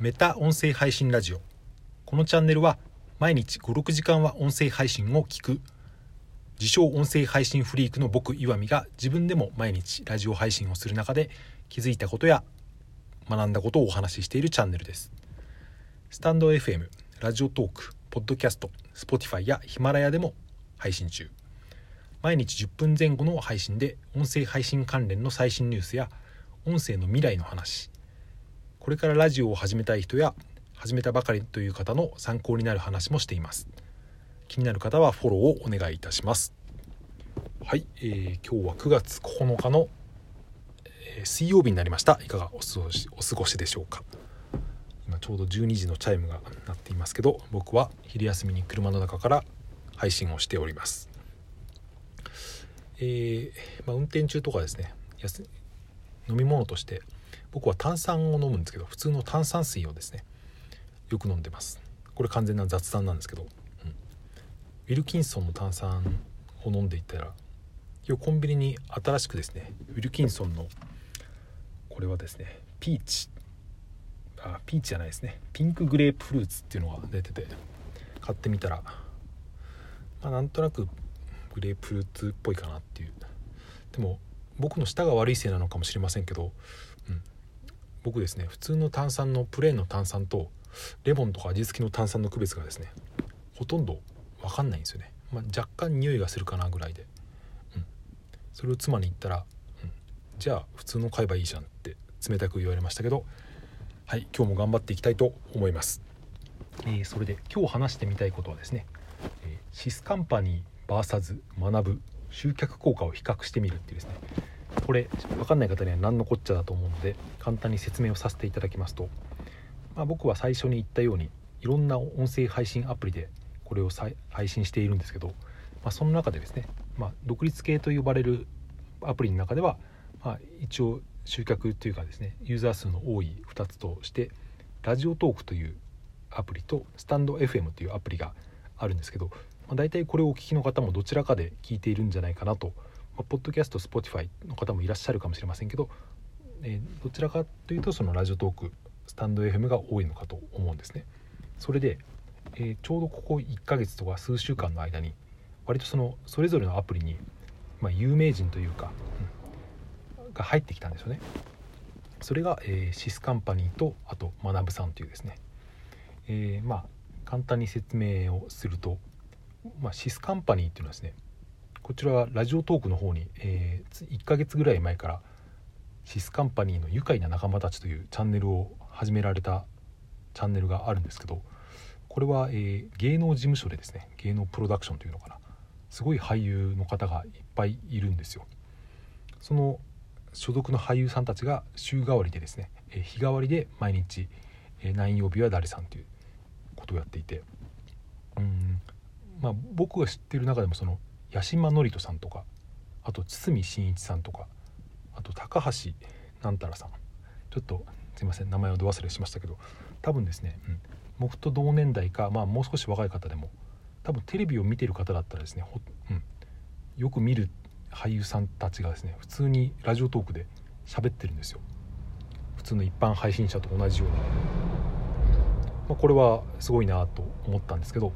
メタ音声配信ラジオ。このチャンネルは毎日56時間は音声配信を聞く。自称音声配信フリークの僕岩見が自分でも毎日ラジオ配信をする中で気づいたことや学んだことをお話ししているチャンネルです。スタンド FM ラジオトークポッドキャスト Spotify やヒマラヤでも配信中。毎日10分前後の配信で音声配信関連の最新ニュースや音声の未来の話これからラジオを始めたい人や始めたばかりという方の参考になる話もしています。気になる方はフォローをお願いいたします。はい、えー、今日は9月9日の、えー、水曜日になりました。いかがお過ごしお過ごしでしょうか。今ちょうど12時のチャイムが鳴っていますけど僕は昼休みに車の中から配信をしております。えー、まあ、運転中とかですね飲み物として僕は炭酸を飲むんですけど普通の炭酸水をですねよく飲んでます。これ完全な雑談なんですけど、うん、ウィルキンソンの炭酸を飲んでいったら今日コンビニに新しくですねウィルキンソンのこれはですねピーチ。あピーチじゃないですね。ピンクグレープフルーツっていうのが出てて買ってみたらまあなんとなくグレープフルーツっぽいかなっていう。でも僕の舌が悪いせいなのかもしれませんけど、うん、僕ですね普通の炭酸のプレーンの炭酸とレモンとか味付きの炭酸の区別がですねほとんど分かんないんですよね、まあ、若干匂いがするかなぐらいで、うん、それを妻に言ったら、うん、じゃあ普通の買えばいいじゃんって冷たく言われましたけどはい今日も頑張っていきたいと思います、えー、それで今日話してみたいことはですね、えー、シスカンパニー VS 学ぶ集客効果を比較してみるっていうですねこれ分かんない方には何のこっちゃだと思うので簡単に説明をさせていただきますと、まあ、僕は最初に言ったようにいろんな音声配信アプリでこれを配信しているんですけど、まあ、その中でですね、まあ、独立系と呼ばれるアプリの中では、まあ、一応集客というかですねユーザー数の多い2つとしてラジオトークというアプリとスタンド FM というアプリがあるんですけど、まあ、大体これをお聞きの方もどちらかで聞いているんじゃないかなとままあ、ポッドキャスト Spotify の方もいらっしゃるかもしれませんけど、えー、どちらかというとそのラジオトークスタンド FM が多いのかと思うんですね。それで、えー、ちょうどここ1ヶ月とか数週間の間に割とそのそれぞれのアプリに、まあ、有名人というか、うん、が入ってきたんですよね。それが、えー、シスカンパニーとあと学さんというですね、えー、まあ簡単に説明をすると、まあ、シスカンパニーっていうのはですねこちらはラジオトークの方に、えー、1ヶ月ぐらい前からシスカンパニーの愉快な仲間たちというチャンネルを始められたチャンネルがあるんですけどこれは、えー、芸能事務所でですね芸能プロダクションというのかなすごい俳優の方がいっぱいいるんですよ。その所属の俳優さんたちが週替わりでですね、えー、日替わりで毎日、えー、何曜日は誰さんということをやっていてうんまあ僕が知ってる中でもその八島智人さんとかあと堤真一さんとかあと高橋なんたらさん。ちょっとすいません名前をど忘れしましたけど多分ですね、うん、僕と同年代か、まあ、もう少し若い方でも多分テレビを見てる方だったらですねほ、うん、よく見る俳優さんたちがですね普通にラジオトークで喋ってるんですよ。普通の一般配信者と同じように、まあ、これはすごいなと思ったんですけど、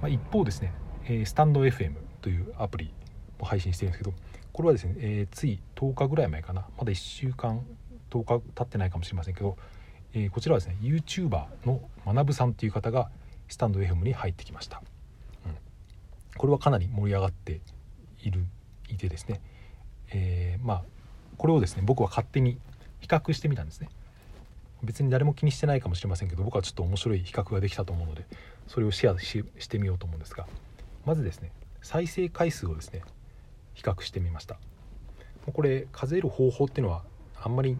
まあ、一方ですね、えー、スタンド FM というアプリも配信してるんですけどこれはですね、えー、つい10日ぐらい前かな。まだ1週間10日経ってないかもしれませんけど、えー、こちらはですね YouTuber の学さんという方がスタンド FM に入ってきました、うん、これはかなり盛り上がっているいてですね、えー、まあこれをですね僕は勝手に比較してみたんですね。別に誰も気にしてないかもしれませんけど僕はちょっと面白い比較ができたと思うのでそれをシェアしてみようと思うんですがまずですね再生回数をですね比較してみました。これ数える方法っていうのはあんまり、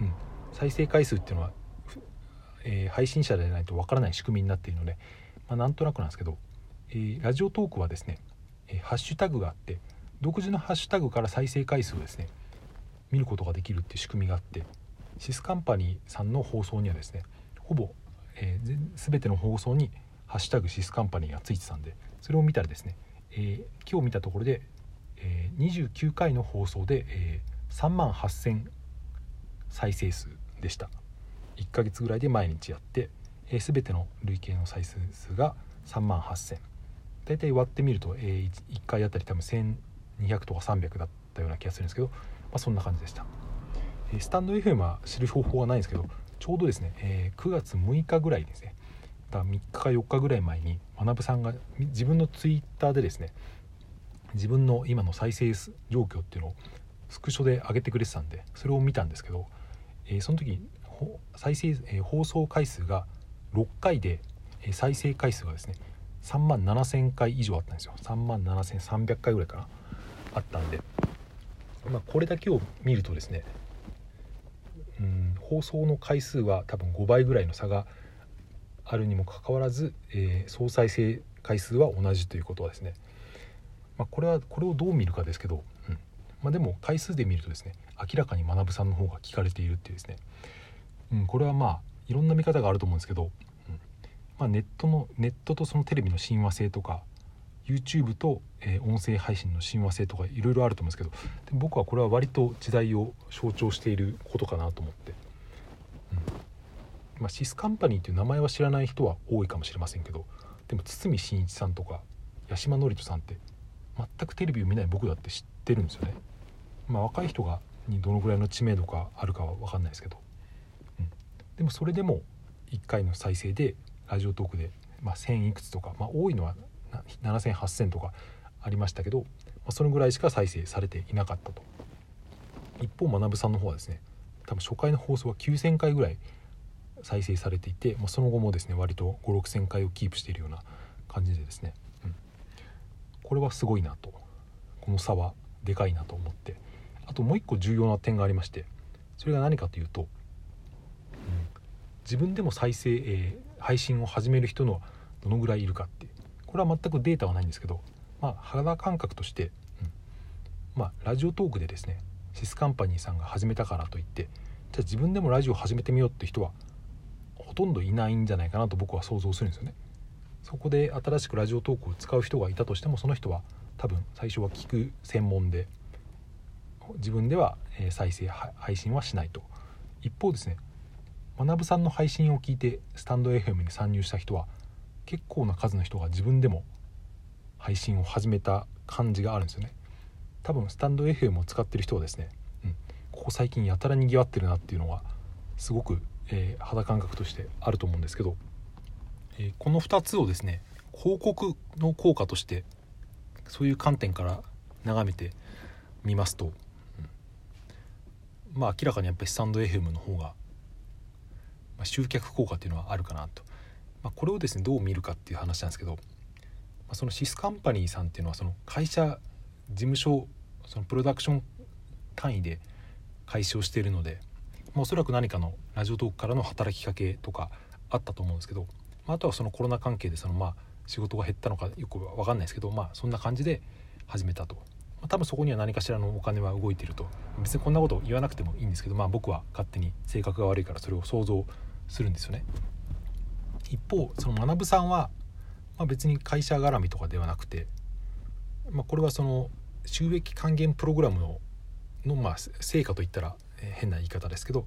うん、再生回数っていうのは、えー、配信者でないとわからない仕組みになっているので、まあ、なんとなくなんですけど、えー、ラジオトークはですね、えー、ハッシュタグがあって独自のハッシュタグから再生回数をですね見ることができるっていう仕組みがあってシスカンパニーさんの放送にはですねほぼ、えー、全ての放送に「ハッシュタグシスカンパニー」がついてたんでそれを見たらですねえー、今日見たところで、えー、29回の放送で、えー、3万8000再生数でした。1ヶ月ぐらいで毎日やって、えー、全ての累計の再生数が3万8000大体割ってみると、えー、1, 回あたり多分1200とか300だったような気がするんですけど、まあ、そんな感じでした、スタンド FM は知る方法はないんですけどちょうどですね、えー、9月6日ぐらいですねだ3日か4日ぐらい前に学さんが自分のツイッターでですね自分の今の再生状況っていうのをスクショで上げてくれてたんでそれを見たんですけど、えー、その時再生、えー、放送回数が6回で、えー、再生回数がですね3万7000回以上あったんですよ。3万7300回ぐらいかなあったんで、まあ、これだけを見るとですねうん放送の回数は多分5倍ぐらいの差があるにもかかわらず、えー、総再生回数は同じということはですね、まあ、これはこれをどう見るかですけど、うん。まあ、でも回数で見るとですね明らかに学さんの方が聞かれているっていうですね、うん、これはまあいろんな見方があると思うんですけど、うん。まあ、ネットのネットとそのテレビの親和性とか YouTube と、えー、音声配信の親和性とかいろいろあると思うんですけど僕はこれは割と時代を象徴していることかなと思って、まあ、シスカンパニーという名前は知らない人は多いかもしれませんけどでも堤真一さんとか八嶋智人さんって全くテレビを見ない僕だって知ってるんですよね。まあ、若い人がにどのぐらいの知名度があるかは分かんないですけど、うん、でもそれでも1回の再生でラジオトークで、まあ、1,000いくつとか、まあ、多いのは7,0008,000とかありましたけど、まあ、そのぐらいしか再生されていなかったと。一方学さんの方はですね多分初回の放送は9,000回ぐらい再生されていて、まあ、その後もですね割と5,6,000回をキープしているような感じでですね、うん、これはすごいなと。この差はでかいなと思って。あともう一個重要な点がありましてそれが何かというと、うん、自分でも再生、えー、配信を始める人のどのぐらいいるかって。これは全くデータはないんですけど、まあ、肌感覚として、うん、まあ、ラジオトークでですねシスカンパニーさんが始めたからといってじゃあ自分でもラジオ始めてみようって人はほとんどいないんじゃないかなと僕は想像するんですよね。そこで新しくラジオトークを使う人がいたとしてもその人は多分最初は聞く専門で自分では再生配信はしないと一方ですね学さんの配信を聞いてスタンド FM に参入した人は結構な数の人が自分でも配信を始めた感じがあるんですよね多分スタンド FM を使ってる人はですね、うん、ここ最近やたらにぎわってるなっていうのがすごく、えー、肌感覚としてあると思うんですけど、えー、この2つをですね広告の効果としてそういう観点から眺めてみますと、うん、まあ明らかにやっぱりスタンド FM の方が、まあ、集客効果っていうのはあるかなと。まあ、これをですねどう見るかっていう話なんですけど、まあ、そのシスカンパニーさんっていうのはその会社事務所そのプロダクション単位で開始をしているので、おそらく何かのラジオトークからの働きかけとかあったと思うんですけど、まあ、あとはそのコロナ関係でそのまあ仕事が減ったのかよく分かんないですけど、まあ、そんな感じで始めたと、まあ、多分そこには何かしらのお金は動いてると別にこんなこと言わなくてもいいんですけど、まあ、僕は勝手に性格が悪いからそれを想像するんですよね。一方その学さんは、まあ、別に会社絡みとかではなくて、まあ、これはその収益還元プログラムのの、まあ、成果といったら変な言い方ですけど、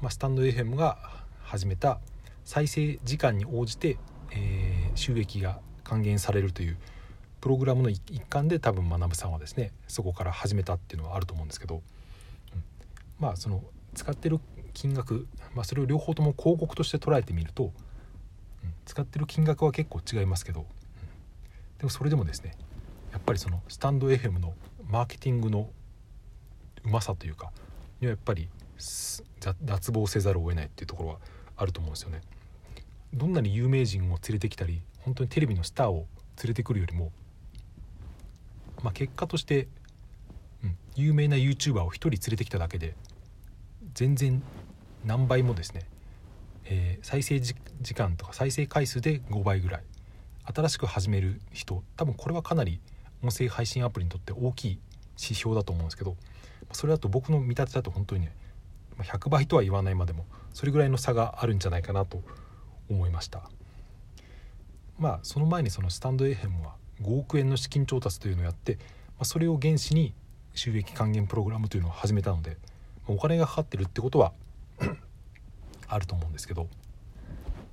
まあ、スタンド FM が始めた再生時間に応じて、えー、収益が還元されるというプログラムの一環で多分学さんはですねそこから始めたっていうのはあると思うんですけど、うん、まあその使ってる金額、まあ、それを両方とも広告として捉えてみると使ってる金額は結構違いますけど、うん、でもそれでもですねやっぱりそのスタンド FM のマーケティングのうまさというかにはやっぱり脱帽せざるを得ないっていうところはあると思うんですよね。どんなに有名人を連れてきたり本当にテレビのスターを連れてくるよりも、まあ、結果として、うん、有名な YouTuber を1人連れてきただけで全然何倍もですねえー、再生時間とか再生回数で5倍ぐらい新しく始める人多分これはかなり音声配信アプリにとって大きい指標だと思うんですけどそれだと僕の見立てだと本当にね100倍とは言わないまでもそれぐらいの差があるんじゃないかなと思いました。まあその前にそのスタンド FM は5億円の資金調達というのをやって、まあ、それを原資に収益還元プログラムというのを始めたのでお金がかかってるってことは あると思うんですけど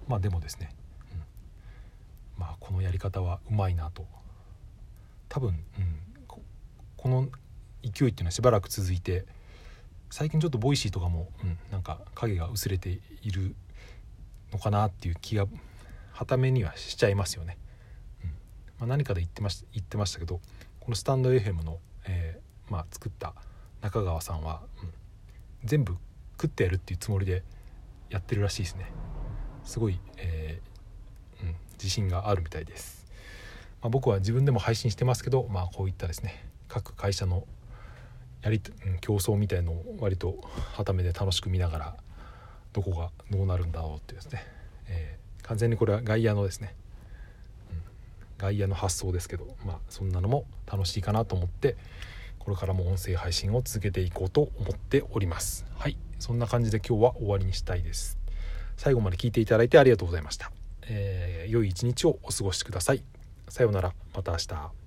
まあでもですね、うん、まあこのやり方はうまいなと。多分、うん、この勢いっていうのはしばらく続いて最近ちょっと Voicy とかも、うん、なんか影が薄れているのかなっていう気がはためにはしちゃいますよね。うんまあ、何かで言ってまし言ってましたけどこのスタンド FM の、えー、まあ、作った中川さんは、うん、全部食ってやるっていうつもりでやってるらしいですね。すごい、えー、うん、自信があるみたいです。まあ、僕は自分でも配信してますけど、まあ、こういったですね各会社のやり、競争みたいのを割とはためで楽しく見ながらどこがどうなるんだろうっていうですね、えー、完全にこれは外野のですね、うん、外野の発想ですけどまあそんなのも楽しいかなと思ってこれからも音声配信を続けていこうと思っております。はい。そんな感じで今日は終わりにしたいです。最後まで聞いていただいてありがとうございました、えー、良い一日をお過ごしください。さようなら。また明日。